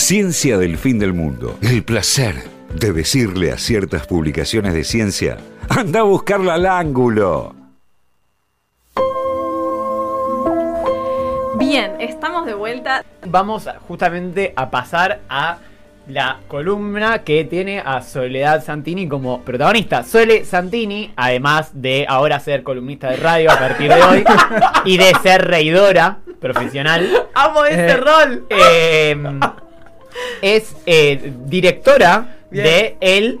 Ciencia del fin del mundo. El placer de decirle a ciertas publicaciones de ciencia, anda a buscarla al ángulo. Bien, estamos de vuelta. Vamos justamente a pasar a la columna que tiene a Soledad Santini como protagonista. Sole Santini, además de ahora ser columnista de radio a partir de hoy y de ser reidora profesional. Amo ese Eh, rol. eh, es eh, directora Bien. de el.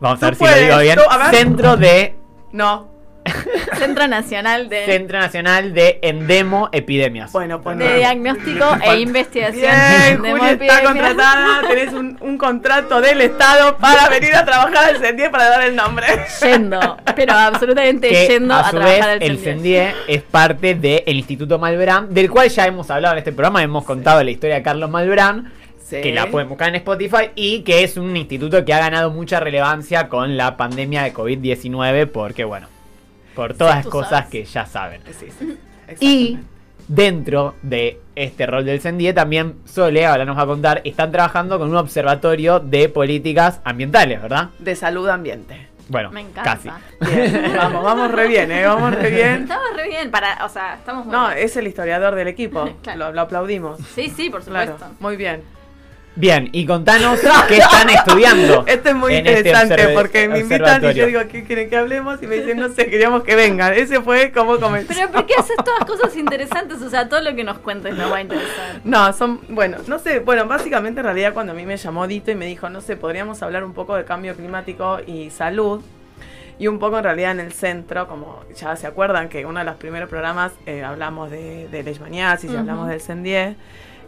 Vamos a ver si lo digo bien. a. Centro de. No. Centro Nacional de, Centro Nacional de Endemo Epidemias. Bueno, pues de no. Diagnóstico e Investigación Bien, de Julia está contratada. Tenés un, un contrato del Estado para venir a trabajar al CENTIE para dar el nombre. Yendo, pero absolutamente que yendo a a, su trabajar vez al el CENDIE. CENDIE es parte del Instituto Malbrán, del cual ya hemos hablado en este programa, hemos contado la historia de Carlos Malbrán, Sí. que la pueden buscar en Spotify, y que es un instituto que ha ganado mucha relevancia con la pandemia de COVID-19, porque bueno, por todas las cosas sabes. que ya saben. Sí, sí. Y dentro de este rol del CENDIE también Sole, ahora nos va a contar, están trabajando con un observatorio de políticas ambientales, ¿verdad? De salud ambiente. Bueno, Me encanta. casi. Bien, vamos, vamos re bien, ¿eh? Vamos re bien. Estamos re bien, para, o sea, estamos muy No, bien. es el historiador del equipo. Claro. Lo, lo aplaudimos. Sí, sí, por Claro, supuesto. muy bien. Bien, y contanos qué están estudiando. Esto es muy este interesante porque me invitan y yo digo, ¿qué quieren que hablemos? Y me dicen, no sé, queríamos que vengan. Ese fue como comenzó. Pero ¿por qué haces todas cosas interesantes? O sea, todo lo que nos cuentes nos va a interesar. No, son, bueno, no sé, bueno, básicamente en realidad cuando a mí me llamó Dito y me dijo, no sé, podríamos hablar un poco de cambio climático y salud. Y un poco en realidad en el centro, como ya se acuerdan que uno de los primeros programas eh, hablamos de, de leishmaniasis y Ujú. hablamos del CENDIE.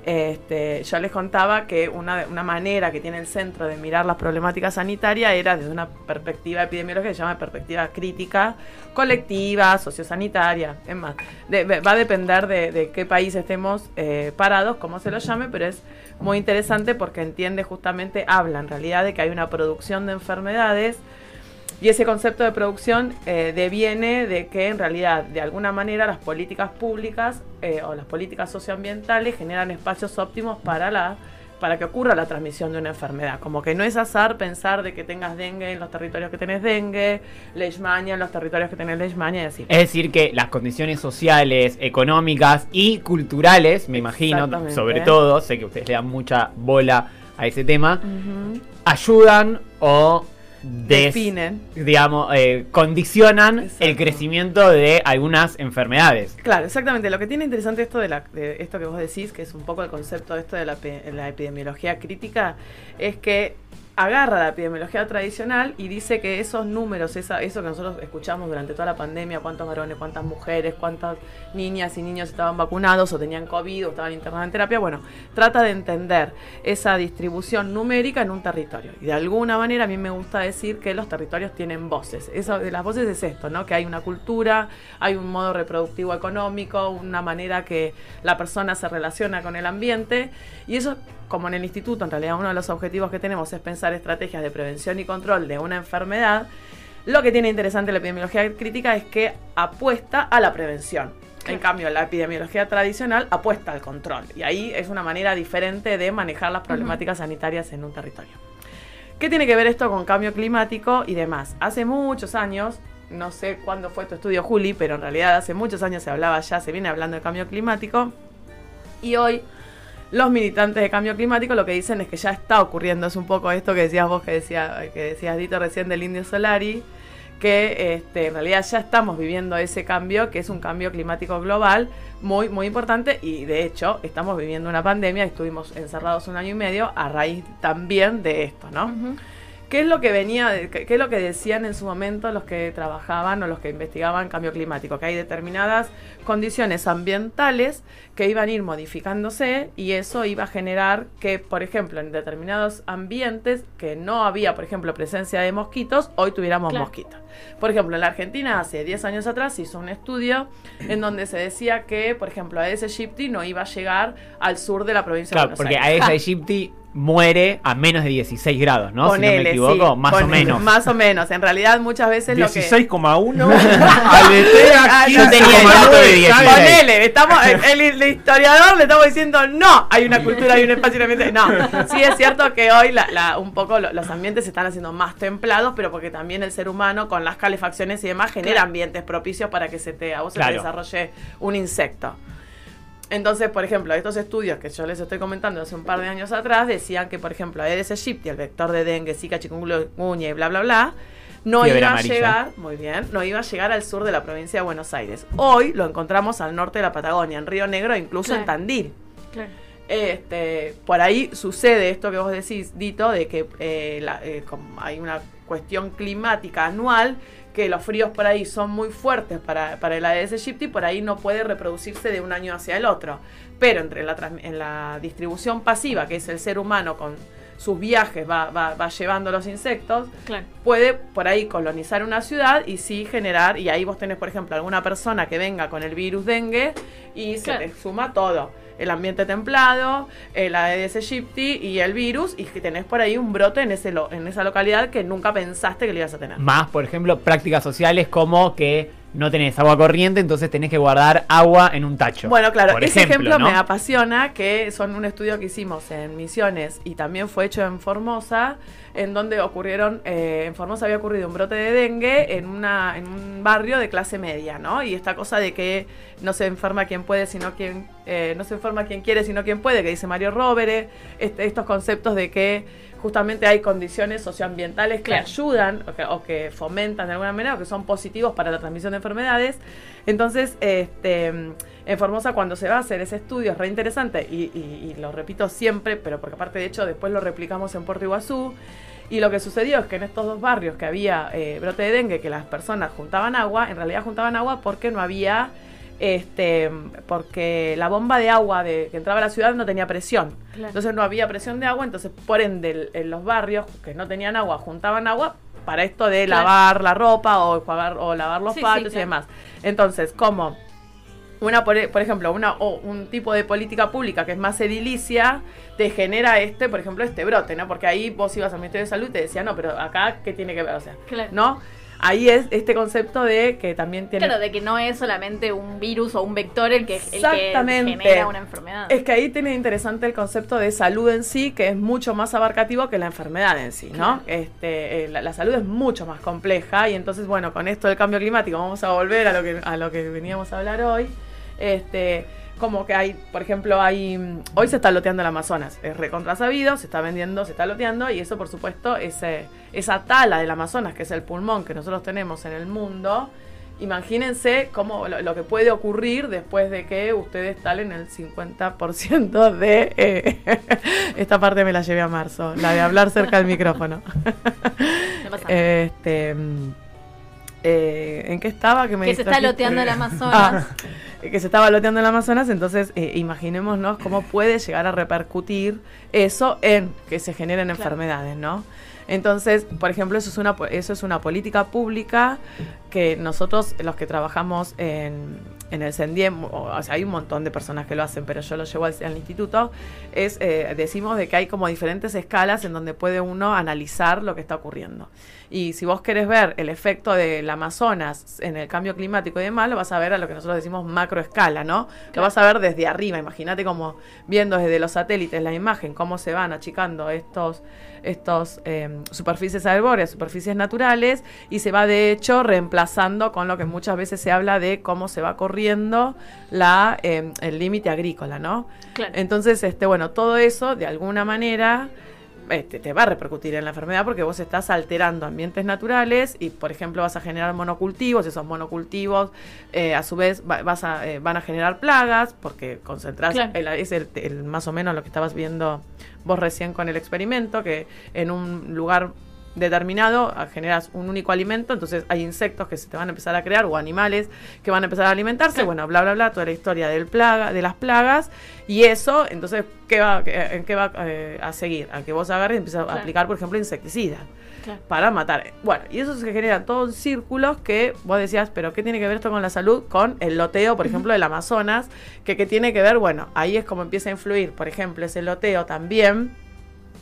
Este, yo les contaba que una, una manera que tiene el centro de mirar las problemáticas sanitarias era desde una perspectiva epidemiológica que se llama perspectiva crítica, colectiva, sociosanitaria. Es más, va a depender de, de qué país estemos eh, parados, cómo se lo llame, pero es muy interesante porque entiende justamente, habla en realidad de que hay una producción de enfermedades y ese concepto de producción eh, deviene de que en realidad, de alguna manera, las políticas públicas eh, o las políticas socioambientales generan espacios óptimos para la para que ocurra la transmisión de una enfermedad. Como que no es azar pensar de que tengas dengue en los territorios que tenés dengue, leishmania en los territorios que tenés leishmania y así. Es decir, que las condiciones sociales, económicas y culturales, me imagino, sobre todo, sé que ustedes le dan mucha bola a ese tema, ayudan o des- Definen. digamos, eh, condicionan Exacto. el crecimiento de algunas enfermedades. Claro, exactamente. Lo que tiene interesante esto de, la, de esto que vos decís, que es un poco el concepto de esto de la epidemiología crítica, es que agarra la epidemiología tradicional y dice que esos números, esa, eso que nosotros escuchamos durante toda la pandemia, cuántos varones, cuántas mujeres, cuántas niñas y niños estaban vacunados o tenían COVID o estaban internados en terapia, bueno, trata de entender esa distribución numérica en un territorio. Y de alguna manera a mí me gusta decir que los territorios tienen voces. Eso de las voces es esto, ¿no? Que hay una cultura, hay un modo reproductivo económico, una manera que la persona se relaciona con el ambiente y eso como en el instituto, en realidad uno de los objetivos que tenemos es pensar estrategias de prevención y control de una enfermedad, lo que tiene interesante la epidemiología crítica es que apuesta a la prevención. En cambio, la epidemiología tradicional apuesta al control. Y ahí es una manera diferente de manejar las problemáticas sanitarias en un territorio. ¿Qué tiene que ver esto con cambio climático y demás? Hace muchos años, no sé cuándo fue tu estudio, Juli, pero en realidad hace muchos años se hablaba ya, se viene hablando de cambio climático. Y hoy los militantes de cambio climático lo que dicen es que ya está ocurriendo, es un poco esto que decías vos, que, decía, que decías Dito recién del Indio Solari, que este, en realidad ya estamos viviendo ese cambio, que es un cambio climático global muy, muy importante. Y de hecho estamos viviendo una pandemia, estuvimos encerrados un año y medio a raíz también de esto, ¿no? ¿Qué es lo que venía, qué, qué es lo que decían en su momento los que trabajaban o los que investigaban cambio climático? Que hay determinadas condiciones ambientales que iban a ir modificándose y eso iba a generar que, por ejemplo, en determinados ambientes que no había, por ejemplo, presencia de mosquitos, hoy tuviéramos Claro. mosquitos. Por ejemplo, en la Argentina hace 10 años atrás se hizo un estudio en donde se decía que, por ejemplo, Aedes aegypti no iba a llegar al sur de la provincia de Claro, Buenos porque Aires. Aedes aegypti muere a menos de 16 grados, ¿no? si no me equivoco, sí, más o menos. Más o menos. En realidad, muchas veces lo que. 16,1 aletea Ah, yo tenía el dato de 16. Ponele, estamos, el, el- historiador le estamos diciendo no, hay una cultura, hay un espacio y un ambiente. No, sí es cierto que hoy la, la- un poco lo- los ambientes se están haciendo más templados, pero porque también el ser humano con las calefacciones y demás genera Claro. ambientes propicios para que se te, a vos se te desarrolle un insecto. Entonces, por ejemplo, estos estudios que yo les estoy comentando hace un par de años atrás decían que, por ejemplo, Aedes aegypti, el vector de dengue, zika, chikungunya y bla, bla, bla, no Fiebre iba amarilla. a llegar, muy bien, no iba a llegar al sur de la provincia de Buenos Aires. Hoy lo encontramos al norte de la Patagonia, en Río Negro, e incluso en. Tandil. Claro. Este, por ahí sucede esto que vos decís, Dito, de que eh, la- eh, como hay una cuestión climática anual, que los fríos por ahí son muy fuertes para, para el Aedes aegypti, por ahí no puede reproducirse de un año hacia el otro. Pero entre la, en la distribución pasiva, que es el ser humano con sus viajes, va, va, va llevando los insectos, Claro. puede por ahí colonizar una ciudad y sí generar, y ahí vos tenés, por ejemplo, alguna persona que venga con el virus dengue y se te suma todo. El ambiente templado, el Aedes aegypti y el virus, y que tenés por ahí un brote en, ese lo- en esa localidad que nunca pensaste que lo ibas a tener. Más, por ejemplo, prácticas sociales como que no tenés agua corriente, entonces tenés que guardar agua en un tacho. Bueno, claro, Por ese ejemplo, ¿no? me apasiona, que son un estudio que hicimos en Misiones y también fue hecho en Formosa, en donde ocurrieron, eh, en Formosa había ocurrido un brote de dengue en, una, en un barrio de clase media, ¿no? Y esta cosa de que no se enferma quien puede, sino quien, eh, no se enferma quien quiere, sino quien puede, que dice Mario Róvere, este, estos conceptos de que justamente hay condiciones socioambientales que Claro. ayudan o que, o que fomentan de alguna manera o que son positivos para la transmisión de enfermedades. Entonces, este, en Formosa cuando se va a hacer ese estudio es re interesante y, y- y lo repito siempre, pero porque aparte de hecho después lo replicamos en Puerto Iguazú. Y lo que sucedió es que en estos dos barrios que había eh, brote de dengue, que las personas juntaban agua, en realidad juntaban agua porque no había, este, porque la bomba de agua de, que entraba a la ciudad no tenía presión. Claro. Entonces no había presión de agua, entonces por ende en los barrios que no tenían agua juntaban agua para esto de Claro. lavar la ropa o, enjuagar- o lavar los Sí, sí, patios y demás. Entonces, como una por, por ejemplo, una o un tipo de política pública que es más edilicia, te genera este, por ejemplo, este brote, ¿no? Porque ahí vos ibas al Ministerio de Salud y te decía, no, pero acá, ¿qué tiene que ver? O sea. ¿no? Ahí es este concepto de que también tiene... Claro, de que no es solamente un virus o un vector el que, el que Exactamente. genera una enfermedad. Es que ahí tiene interesante el concepto de salud en sí, que es mucho más abarcativo que la enfermedad en sí, ¿no? Claro. Este, eh, la, la salud es mucho más compleja y entonces, bueno, con esto del cambio climático vamos a volver a lo que, a lo que veníamos a hablar hoy. Este, como que hay, por ejemplo, hay mm, hoy se está loteando el Amazonas, es recontra sabido, se está vendiendo, se está loteando y eso, por supuesto, ese, esa tala del Amazonas, que es el pulmón que nosotros tenemos en el mundo, Imagínense cómo lo, lo que puede ocurrir después de que ustedes talen el 50% de... eh, esta parte me la llevé a marzo, la de hablar cerca del micrófono. Este, mm, eh, ¿En qué estaba? Que, me que se está loteando el Amazonas. Ah, que se estaba loteando el Amazonas, entonces eh, imaginémonos cómo puede llegar a repercutir eso en que se generen Claro. enfermedades, ¿no? Entonces, por ejemplo, eso es una eso es una política pública que nosotros los que trabajamos en, en el CENDIEM, o, sea, hay un montón de personas que lo hacen, pero yo lo llevo al, al instituto, es eh, decimos de que hay como diferentes escalas en donde puede uno analizar lo que está ocurriendo. Y si vos querés ver el efecto del Amazonas en el cambio climático y demás, lo vas a ver a lo que nosotros decimos macroescala, ¿no? Lo Claro. vas a ver desde arriba. Imagínate como viendo desde los satélites la imagen, cómo se van achicando estos, estos eh, superficies arbóreas, superficies naturales, y se va de hecho reemplazando con lo que muchas veces se habla de cómo se va corriendo la, eh, el límite agrícola, ¿no? Claro. Entonces, este, bueno, todo eso de alguna manera este, te va a repercutir en la enfermedad porque vos estás alterando ambientes naturales y, por ejemplo, vas a generar monocultivos. Esos monocultivos, eh, a su vez, va- vas a, eh, van a generar plagas porque Claro. el- es el, el- más o menos lo que estabas viendo vos recién con el experimento, que en un lugar determinado ah, generas un único alimento, entonces hay insectos que se te van a empezar a crear o animales que van a empezar a alimentarse, bueno, bla bla bla, toda la historia del plaga, de las plagas y eso, entonces ¿qué va qué- en qué va eh, a seguir? A que vos agarres y empieces a aplicar, por ejemplo, insecticidas Claro. para matar. Bueno, y eso se genera todos círculos que vos decías, pero ¿qué tiene que ver esto con la salud? Con el loteo, por ejemplo, del Amazonas, que, que tiene que ver, bueno, ahí es como empieza a influir, por ejemplo, ese loteo también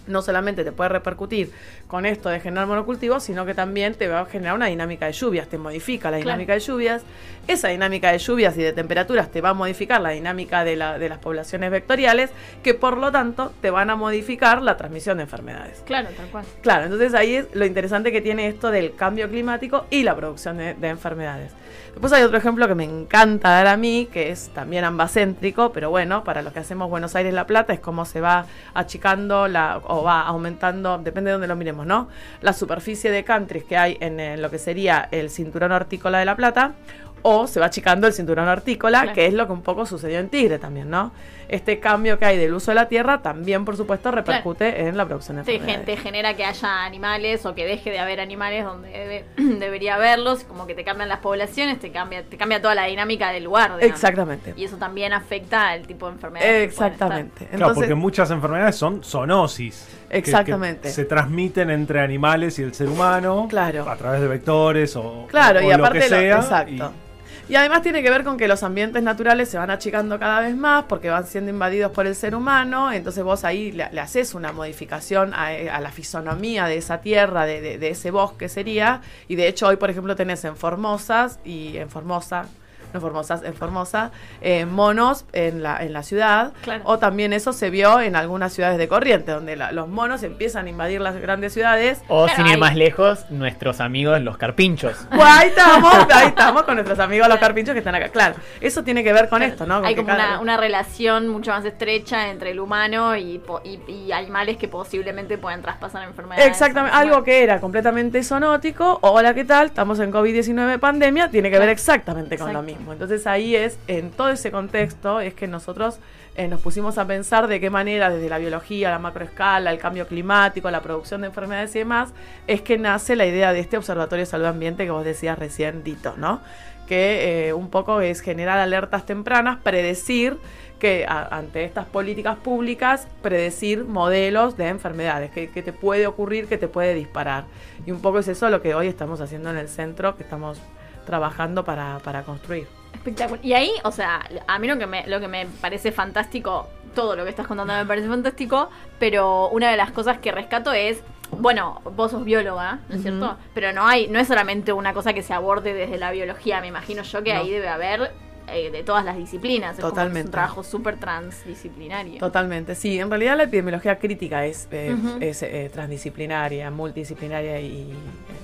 no solamente te puede repercutir con esto de generar monocultivos, sino que también te va a generar una dinámica de lluvias, te modifica la Claro. dinámica de lluvias. Esa dinámica de lluvias y de temperaturas te va a modificar la dinámica de, la- de las poblaciones vectoriales, que por lo tanto te van a modificar la transmisión de enfermedades. Claro, tal cual. Claro, entonces ahí es lo interesante que tiene esto del cambio climático y la producción de, de enfermedades. Después hay otro ejemplo que me encanta dar a mí, que es también ambacéntrico, pero bueno, para los que hacemos Buenos Aires-La Plata es cómo se va achicando la, o va aumentando, depende de dónde lo miremos, ¿no? La superficie de countries que hay en, eh, lo que sería el cinturón hortícola de La Plata, o se va achicando el cinturón hortícola, Claro. que es lo que un poco sucedió en Tigre también, ¿no? Este cambio que hay del uso de la tierra también, por supuesto, repercute en la producción de Te, enfermedades. gen- te genera que haya animales o que deje de haber animales donde debe- debería haberlos, como que te cambian las poblaciones, te cambia, te cambia toda la dinámica del lugar. digamos. Exactamente. Y eso también afecta al tipo de enfermedades. que pueden estar. Exactamente. Claro, porque Entonces, muchas enfermedades son zoonosis. que- que Exactamente. se transmiten entre animales y el ser humano. Claro. A través de vectores o, claro, o y lo aparte que lo- sea. exacto. Y... además tiene que ver con que los ambientes naturales se van achicando cada vez más porque van siendo invadidos por el ser humano, entonces vos ahí le, haces una modificación a, a la fisonomía de esa tierra, de, de- de ese bosque sería, y de hecho hoy por ejemplo tenés en Formosas y en Formosa, no Formosas, en Formosa, eh, monos en la, en la ciudad, Claro. o también eso se vio en algunas ciudades de corriente, donde la- los monos empiezan a invadir las grandes ciudades O sin ir más lejos, nuestros amigos los carpinchos. Pues ahí estamos, ahí estamos con nuestros amigos los carpinchos que están acá. Claro, eso tiene que ver con esto, ¿no? Con Hay que como cada- una, una relación mucho más estrecha entre el humano y, po- y, y animales que posiblemente puedan traspasar enfermedades. Exactamente, algo que era completamente zoonótico, hola, ¿qué tal? Estamos en COVID-19 pandemia, tiene que ver exactamente con lo Exacto. Entonces ahí es, en todo ese contexto, es que nosotros eh, nos pusimos a pensar de qué manera desde la biología, la macroescala, el cambio climático, la producción de enfermedades y demás, es que nace la idea de este Observatorio de Salud Ambiente que vos decías recién, Dito, ¿no? Que eh, un poco es generar alertas tempranas, predecir que a- ante estas políticas públicas, predecir modelos de enfermedades, que, que te puede ocurrir, que te puede disparar. Y un poco es eso lo que hoy estamos haciendo en el centro, que estamos trabajando para, para construir. Espectacular. Y ahí, o sea, a mí lo que, me, lo que me parece fantástico, todo lo que estás contando me parece fantástico, pero una de las cosas que rescato es, bueno, vos sos bióloga, ¿no es cierto? Pero no hay, no es solamente una cosa que se aborde desde la biología, me imagino yo que No. ahí debe haber eh, de todas las disciplinas. Es como un trabajo súper transdisciplinario. Totalmente, sí. En realidad la epidemiología crítica es, eh, es eh, transdisciplinaria, multidisciplinaria y eh,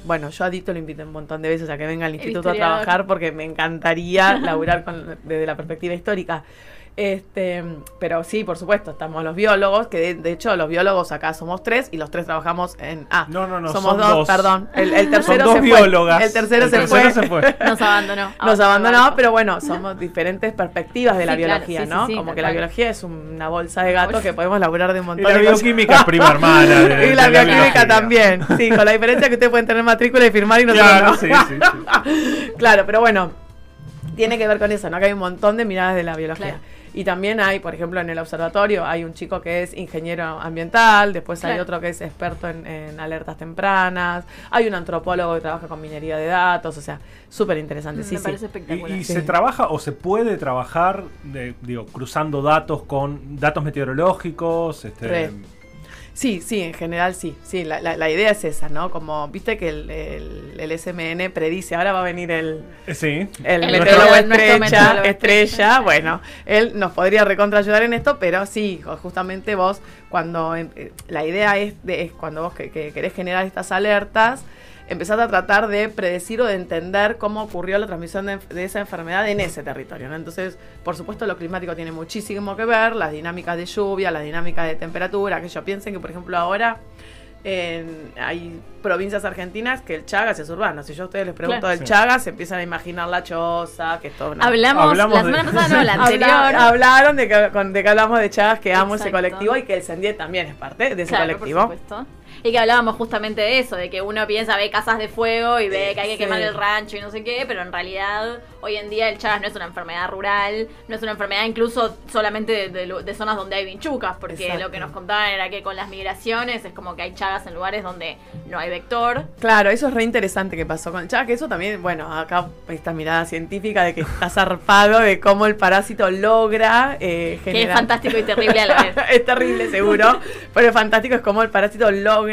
bueno, yo a Dito lo invité un montón de veces a que venga al instituto a trabajar porque me encantaría laburar con- desde la perspectiva histórica. Este, pero sí, por supuesto, estamos los biólogos, que de, de hecho los biólogos acá somos tres y los tres trabajamos en... Ah, No, no, no, somos son dos, dos. perdón. El, el tercero dos se biólogas. fue. El tercero, El se, tercero fue. se fue. Nos abandonó. Nos abandonó, pero bueno, somos diferentes perspectivas de la Sí, biología, sí, ¿no? sí, Como que la biología es una bolsa de gatos que podemos laburar de un Y montón la de cosas. bioquímica es prima hermana. de- y de la bioquímica también, sí, con la diferencia que ustedes pueden tener matrícula y firmar y nosotros Claro, no. sí, sí, sí. Claro, pero bueno, tiene que ver con eso, ¿no? Que hay un montón de miradas de la biología. Y también hay, por ejemplo, en el observatorio hay un chico que es ingeniero ambiental, después hay Claro. otro que es experto en, en alertas tempranas, hay un antropólogo que trabaja con minería de datos, o sea, súper interesante. Sí, me sí. parece Y, espectacular. y Sí. se trabaja o se puede trabajar, de- digo, cruzando datos con datos meteorológicos, este, Re. Sí, sí, en general sí. Sí, la, la- la idea es esa, ¿no? Como, viste que el, el, el SMN predice, ahora va a venir el, eh, sí. el El meteorólogo estrella, estrella, estrella. bueno, él nos podría recontra ayudar en esto, pero sí, justamente vos, cuando eh, la idea es, de, es cuando vos que, que querés generar estas alertas, empezás a tratar de predecir o de entender cómo ocurrió la transmisión de, esa enfermedad en ese territorio, ¿no? Entonces, por supuesto, lo climático tiene muchísimo que ver, las dinámicas de lluvia, las dinámicas de temperatura, que yo piensen que, por ejemplo, ahora en- hay provincias argentinas que el Chagas es urbano. Si yo a ustedes les pregunto Claro. del Sí. Chagas, se empiezan a imaginar la choza, que es todo una... Hablamos, Hablamos la de- semana pasada, no, la Habla- anterior. hablaron de que, de que hablamos de Chagas, que amo ese colectivo y que el Sendiet también es parte de ese Claro, colectivo. por supuesto. Y que hablábamos justamente de eso, de que uno piensa, ve casas de fuego y ve que hay que Sí. quemar el rancho y no sé qué, pero en realidad hoy en día el Chagas no es una enfermedad rural, no es una enfermedad incluso solamente de, de lu- de zonas donde hay vinchucas, porque Exacto. lo que nos contaban era que con las migraciones es como que hay Chagas en lugares donde no hay vector. Claro, eso es re interesante que pasó con el Chagas, que eso también, bueno, acá esta mirada científica de que está zarpado de cómo el parásito logra eh, Que es generar... fantástico y terrible a la vez. es terrible, seguro. pero fantástico es cómo el parásito logra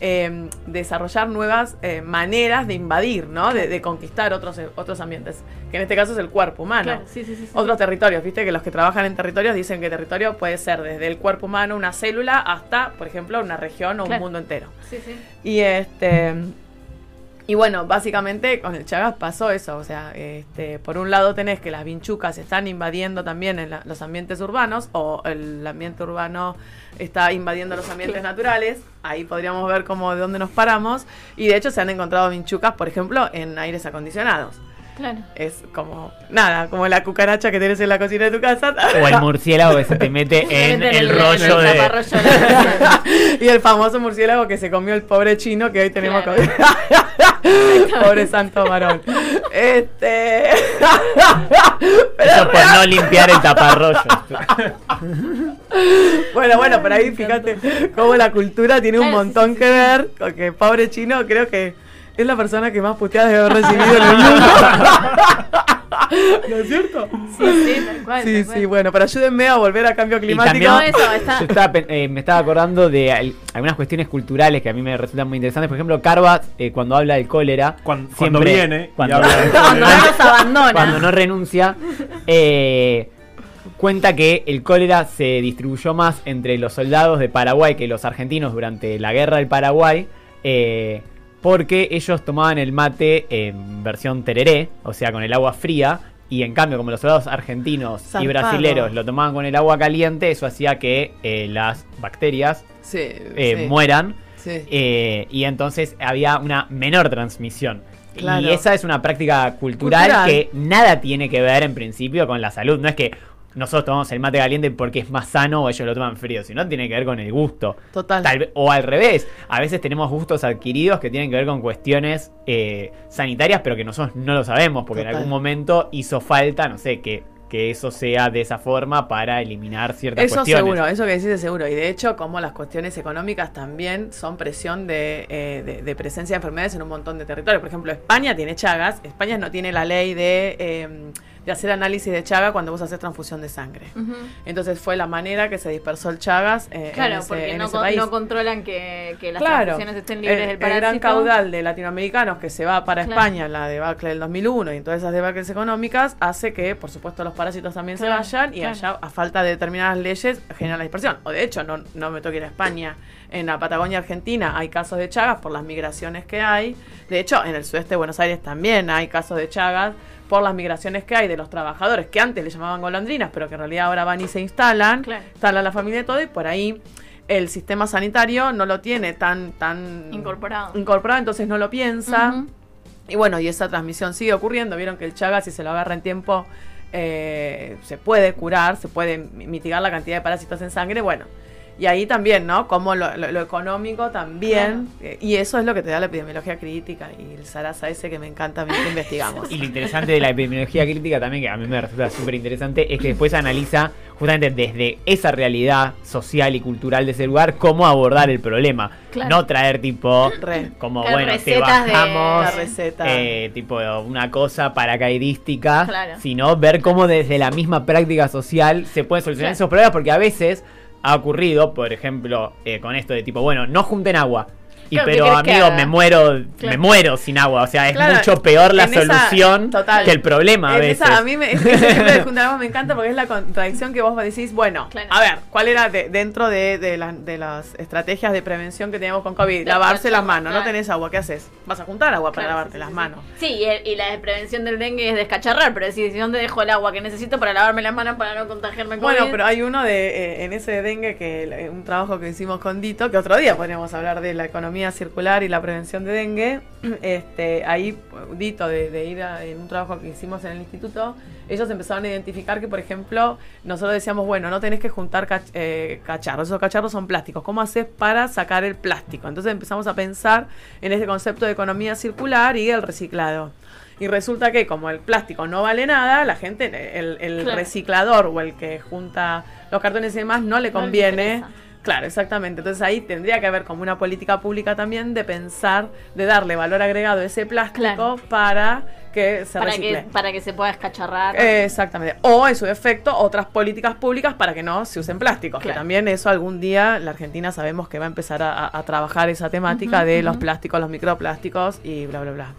eh, desarrollar nuevas eh, maneras de invadir, ¿no? De, de conquistar otros, otros ambientes. Que en este caso es el cuerpo humano. Claro, sí, sí, sí, sí. Otros territorios, viste que los que trabajan en territorios dicen que territorio puede ser desde el cuerpo humano, una célula, hasta, por ejemplo, una región o un mundo entero. Y este. Y bueno, básicamente con el Chagas pasó eso. O sea, este, por un lado tenés que las vinchucas están invadiendo también en la- los ambientes urbanos, o el ambiente urbano está invadiendo los ambientes naturales. Ahí podríamos ver cómo de dónde nos paramos. Y de hecho se han encontrado vinchucas, por ejemplo, en aires acondicionados. Claro. Es como, nada, como la cucaracha que tenés en la cocina de tu casa. O el murciélago que se te mete en el rollo el de. y el famoso murciélago que se comió el pobre chino que hoy tenemos Claro. COVID. pobre santo varón. Este. Eso por no limpiar el taparrollo. bueno, bueno, pero ahí fíjate cómo la cultura tiene un montón que ver con que pobre chino creo que es la persona que más puteadas debe haber recibido en el mundo. ¿No es cierto? Sí, sí, tal cual. Sí, tal cual. sí, bueno, pero ayúdenme a volver a cambio Y climático. también No, eso, está- yo estaba eh, me estaba acordando de al- algunas cuestiones culturales que a mí me resultan muy interesantes. Por ejemplo, Carvat, eh, cuando habla del cólera, Cuando, siempre- cuando viene y cuando, habla de Cuando no nos abandona. cuando no renuncia, eh, cuenta que el cólera se distribuyó más entre los soldados de Paraguay que los argentinos durante la guerra del Paraguay. eh, porque ellos tomaban el mate en versión tereré, o sea, con el agua fría, y en cambio, como los soldados argentinos y brasileros lo tomaban con el agua caliente, eso hacía que eh, las bacterias Sí, eh, sí, mueran, sí. eh, y entonces había una menor transmisión. Claro. Y esa es una práctica cultural, Cultural. que nada tiene que ver en principio con la salud. No es que nosotros tomamos el mate caliente porque es más sano o ellos lo toman frío, sino tiene que ver con el gusto. Total. Tal o al revés, a veces tenemos gustos adquiridos que tienen que ver con cuestiones eh, sanitarias, pero que nosotros no lo sabemos, porque en algún momento hizo falta, no sé, que, que eso sea de esa forma para eliminar ciertas Eso cuestiones. seguro, eso que decís es seguro. Y de hecho, como las cuestiones económicas también son presión de, eh, de- de presencia de enfermedades en un montón de territorios. Por ejemplo, España tiene Chagas. España no tiene la ley de, eh, de hacer análisis de Chaga cuando vos haces transfusión de sangre. Entonces fue la manera que se dispersó el Chagas eh, en Claro, ese, porque en no, ese con- país. no controlan que, que las Claro, transfusiones estén libres el, del el parásito. gran caudal de latinoamericanos que se va para Claro. España, la debacle del 2001 y todas esas debacles económicas, hace que, por supuesto, los parásitos también se vayan y allá, a falta de determinadas leyes, genera la dispersión. O de hecho, no, no me toque ir a España. En la Patagonia Argentina hay casos de Chagas por las migraciones que hay. De hecho, en el sudeste de Buenos Aires también hay casos de Chagas por las migraciones que hay de los trabajadores que antes le llamaban golondrinas, pero que en realidad ahora van y se instalan, Claro. instalan la familia y todo, y por ahí el sistema sanitario no lo tiene tan, tan Incorporado. incorporado, entonces no lo piensa. Y bueno, y esa transmisión sigue ocurriendo. Vieron que el Chagas, si se lo agarra en tiempo, eh, se puede curar, se puede mi- mitigar la cantidad de parásitos en sangre. Bueno, y ahí también, ¿no? Como lo, lo- lo económico también. eh, y eso es lo que te da la epidemiología crítica y el Sarasa ese que me encanta a mí que investigamos. Y lo interesante de la epidemiología crítica también, que a mí me resulta súper interesante, es que después analiza justamente desde esa realidad social y cultural de ese lugar cómo abordar el problema. Claro. No traer tipo, Re. como Claro, bueno, te de- bajamos La receta. eh, tipo una cosa paracaidística, Claro. sino ver cómo desde la misma práctica social se pueden solucionar Claro. esos problemas, porque a veces ha ocurrido, por ejemplo, eh, con esto de tipo, bueno, no junten agua. Y Claro, ¿qué pero amigo, me muero, me muero sin agua. O sea, es Claro, mucho peor la esa- solución total. que el problema a veces. esa- a mí me, ese ejemplo de juntar agua me encanta porque es la contradicción que vos decís, bueno, Claro. a ver, ¿cuál era de- dentro de, de la- de las estrategias de prevención que teníamos con COVID? La Lavarse las manos, no tenés agua, ¿qué haces? Vas a juntar agua para Claro, lavarte sí, sí, las sí, manos. Sí, y, el- y la de prevención del dengue es descacharrar, pero decir, ¿de dónde dejo el agua que necesito para lavarme las manos para no contagiarme COVID? Bueno, pero hay uno de eh, en ese de dengue que eh, un trabajo que hicimos con Dito, que otro día podríamos hablar de la economía circular y la prevención de dengue. Este, ahí Dito de, de ir a, en un trabajo que hicimos en el instituto, ellos empezaron a identificar que, por ejemplo, nosotros decíamos, bueno, no tenés que juntar cach- eh, cacharros, esos cacharros son plásticos. ¿Cómo haces para sacar el plástico? Entonces empezamos a pensar en este concepto de economía circular y el reciclado. Y resulta que como el plástico no vale nada, la gente, el, el Claro. reciclador o el que junta los cartones y demás no le No conviene. Claro, exactamente. Entonces ahí tendría que haber como una política pública también de pensar, de darle valor agregado a ese plástico Claro. para que se Para recicle. que, para que se pueda escacharrar. Eh, Exactamente. O en su defecto, otras políticas públicas para que no se usen plásticos. Que también eso algún día la Argentina sabemos que va a empezar a, trabajar esa temática de los plásticos, los microplásticos y bla, bla, bla.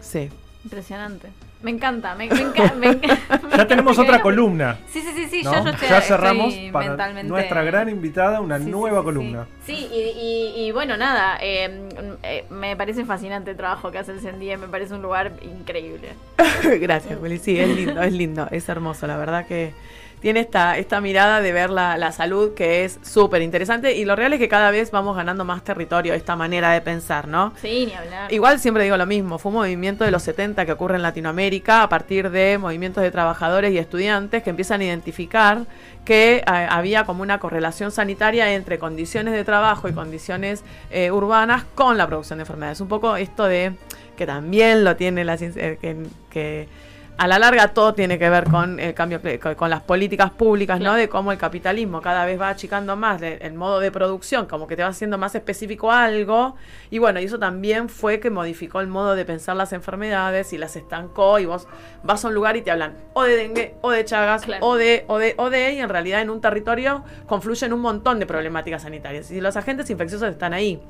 Sí. Impresionante. Me encanta, me, me enca- me enca- Ya tenemos otra encanta. columna. Sí, sí, sí, sí, ¿no? yo, yo estoy, ya cerramos estoy para mentalmente... nuestra gran invitada una Sí, nueva sí, columna. Sí, Sí, y, y- y bueno, nada, eh, eh, me parece fascinante el trabajo que hace el Sendie, me parece un lugar increíble. Gracias, Juli. Sí, es lindo, es lindo, es hermoso. La verdad que tiene esta, esta mirada de ver la, la salud que es súper interesante. Y lo real es que cada vez vamos ganando más territorio, esta manera de pensar, ¿no? Sí, ni hablar. Igual siempre digo lo mismo, fue un movimiento de los 70 que ocurre en Latinoamérica a partir de movimientos de trabajadores y estudiantes que empiezan a identificar que eh, había como una correlación sanitaria entre condiciones de trabajo y condiciones eh, urbanas con la producción de enfermedades. Un poco esto de que también lo tiene la ciencia, eh, que, que a la larga todo tiene que ver con el cambio, cl- con, las políticas públicas, ¿no? De cómo el capitalismo cada vez va achicando más de- el modo de producción, como que te va haciendo más específico algo. Y bueno, y eso también fue que modificó el modo de pensar las enfermedades y las estancó. Y vos vas a un lugar y te hablan o de dengue, o de chagas, Claro. o de, o de, o de, y en realidad en un territorio confluyen un montón de problemáticas sanitarias. Y los agentes infecciosos están ahí.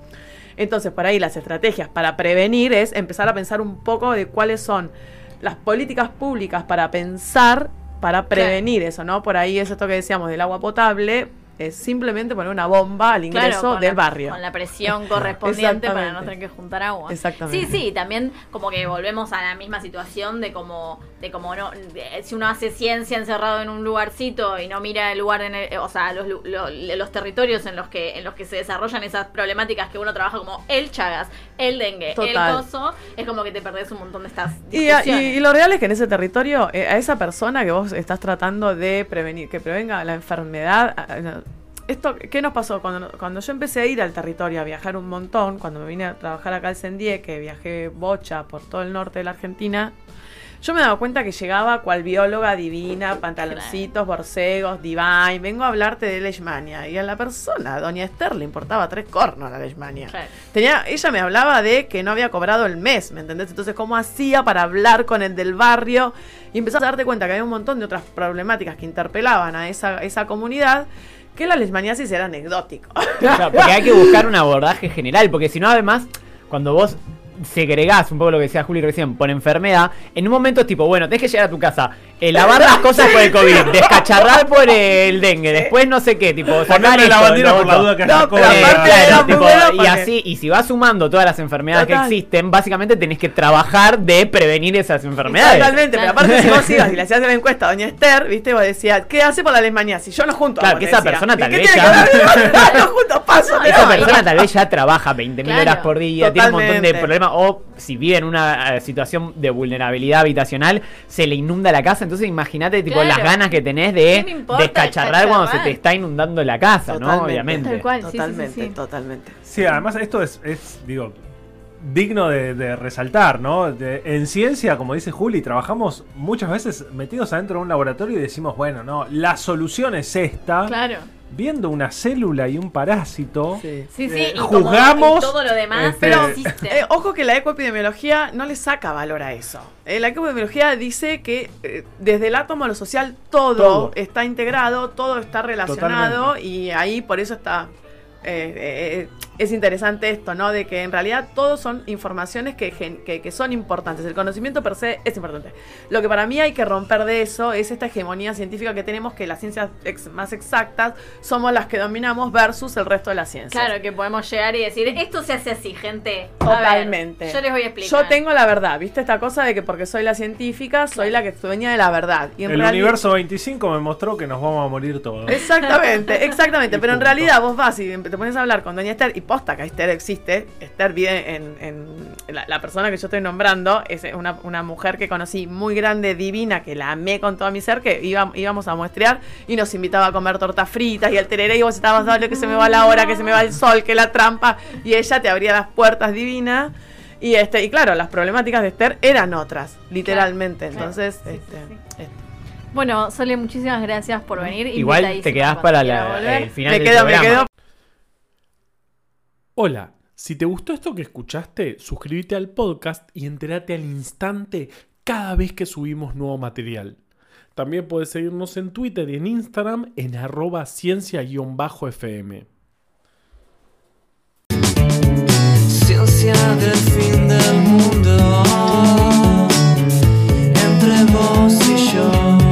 Entonces, por ahí las estrategias para prevenir es empezar a pensar un poco de cuáles son las políticas públicas para pensar, para prevenir eso, ¿no? Por ahí es esto que decíamos del agua potable, es simplemente poner una bomba al ingreso del la- barrio. Con la presión correspondiente para no tener que juntar agua. Exactamente. Sí, sí, también como que volvemos a la misma situación de como, de como no, de- si uno hace ciencia encerrado en un lugarcito y no mira el lugar en el, o sea, los, los territorios en los que, en los que se desarrollan esas problemáticas que uno trabaja como el Chagas, el dengue, Total. el coso, es como que te perdés un montón de estas Y, a- y- discusiones. y lo real es que en ese territorio, eh, a esa persona que vos estás tratando de prevenir, que prevenga la enfermedad, esto, ¿qué nos pasó? Cuando, cuando yo empecé a ir al territorio, a viajar un montón, cuando me vine a trabajar acá al Sendie, que viajé bocha por todo el norte de la Argentina, yo me daba cuenta que llegaba cual bióloga divina, pantaloncitos, borcegos, divine, vengo a hablarte de leishmania. Y a la persona, doña Esther, le importaba tres cornos la leishmania. Claro. Tenía, ella me hablaba de que no había cobrado el mes, ¿me entendés? Entonces, ¿cómo hacía para hablar con el del barrio? Y empezás a darte cuenta que había un montón de otras problemáticas que interpelaban a esa, esa comunidad, que la leishmaniasis era anecdótico. Claro, porque hay que buscar un abordaje general, porque si no, además, cuando vos segregás un poco lo que decía Juli recién por enfermedad, en un momento es tipo, bueno, tenés que llegar a tu casa, eh, lavar las cosas por el COVID, descacharrar por el dengue, después no sé qué, tipo, sacar la bandera por la duda que No, pero claro, tipo, y así, y si vas sumando todas las enfermedades Total. que existen, básicamente tenés que trabajar de prevenir esas enfermedades. Totalmente, pero aparte si vos ibas y le hacías la encuesta a doña Esther, viste, vos decías, ¿qué hace por la leishmaniasis? Yo no junto Claro, que esa decía. persona ¿Y tal vez ya- que ver? no junto paso, No, Esa persona tal vez ya trabaja 20.000 Claro, horas por día, tiene un montón de totalmente. problemas, o si vive en una eh, situación de vulnerabilidad habitacional, se le inunda la casa, entonces imagínate tipo Claro. las ganas que tenés ¿Qué de descacharrar cuando se te está inundando la casa, ¿no? Totalmente. Obviamente. Tal cual. sí, sí, sí, Totalmente, sí. totalmente. Sí, además esto es, es, digo, digno de, de resaltar, ¿no? De- en ciencia, como dice Juli, trabajamos muchas veces metidos adentro de un laboratorio y decimos, bueno, no, la solución es esta. Claro. Viendo una célula y un parásito. Sí. Sí, sí, Eh, y, y todo lo demás este, Pero eh, ojo que la ecoepidemiología no le saca valor a eso. Eh, la ecoepidemiología dice que eh, desde el átomo a lo social todo, Todo. está integrado, todo está relacionado Totalmente. y ahí por eso está... es interesante esto, ¿no? De que en realidad todos son informaciones que, que, que son importantes. El conocimiento per se es importante. Lo que para mí hay que romper de eso es esta hegemonía científica que tenemos, que las ciencias ex- más exactas somos las que dominamos versus el resto de las ciencias. Claro, que podemos llegar y decir, esto se hace así, gente. A Totalmente. ver, yo les voy a explicar. Yo tengo la verdad, ¿viste? Esta cosa de que porque soy la científica, soy la que dueña de la verdad. Y en El reali- universo 25 me mostró que nos vamos a morir todos. Exactamente, exactamente. Pero en punto. realidad vos vas y te pones a hablar con Doña Esther y posta que Esther existe. Esther vive en, en- la, la persona que yo estoy nombrando, es una, una mujer que conocí muy grande, divina, que la amé con todo mi ser, que iba- íbamos a muestrear y nos invitaba a comer tortas fritas y el tereré y vos estabas dale que se me va la hora, que se me va el sol, que la trampa y ella te abría las puertas divina. Y este, y claro, las problemáticas de Esther eran otras, literalmente. Claro, Entonces, claro. Sí, este, sí, sí. este, Bueno, Sole, muchísimas gracias por venir. Igual te quedás para la- el final me del quedo, me quedo. Hola, si te gustó esto que escuchaste, suscríbete al podcast y entérate al instante cada vez que subimos nuevo material. También puedes seguirnos en Twitter y en Instagram en arroba ciencia-fm. Ciencia del fin del mundo entre vos.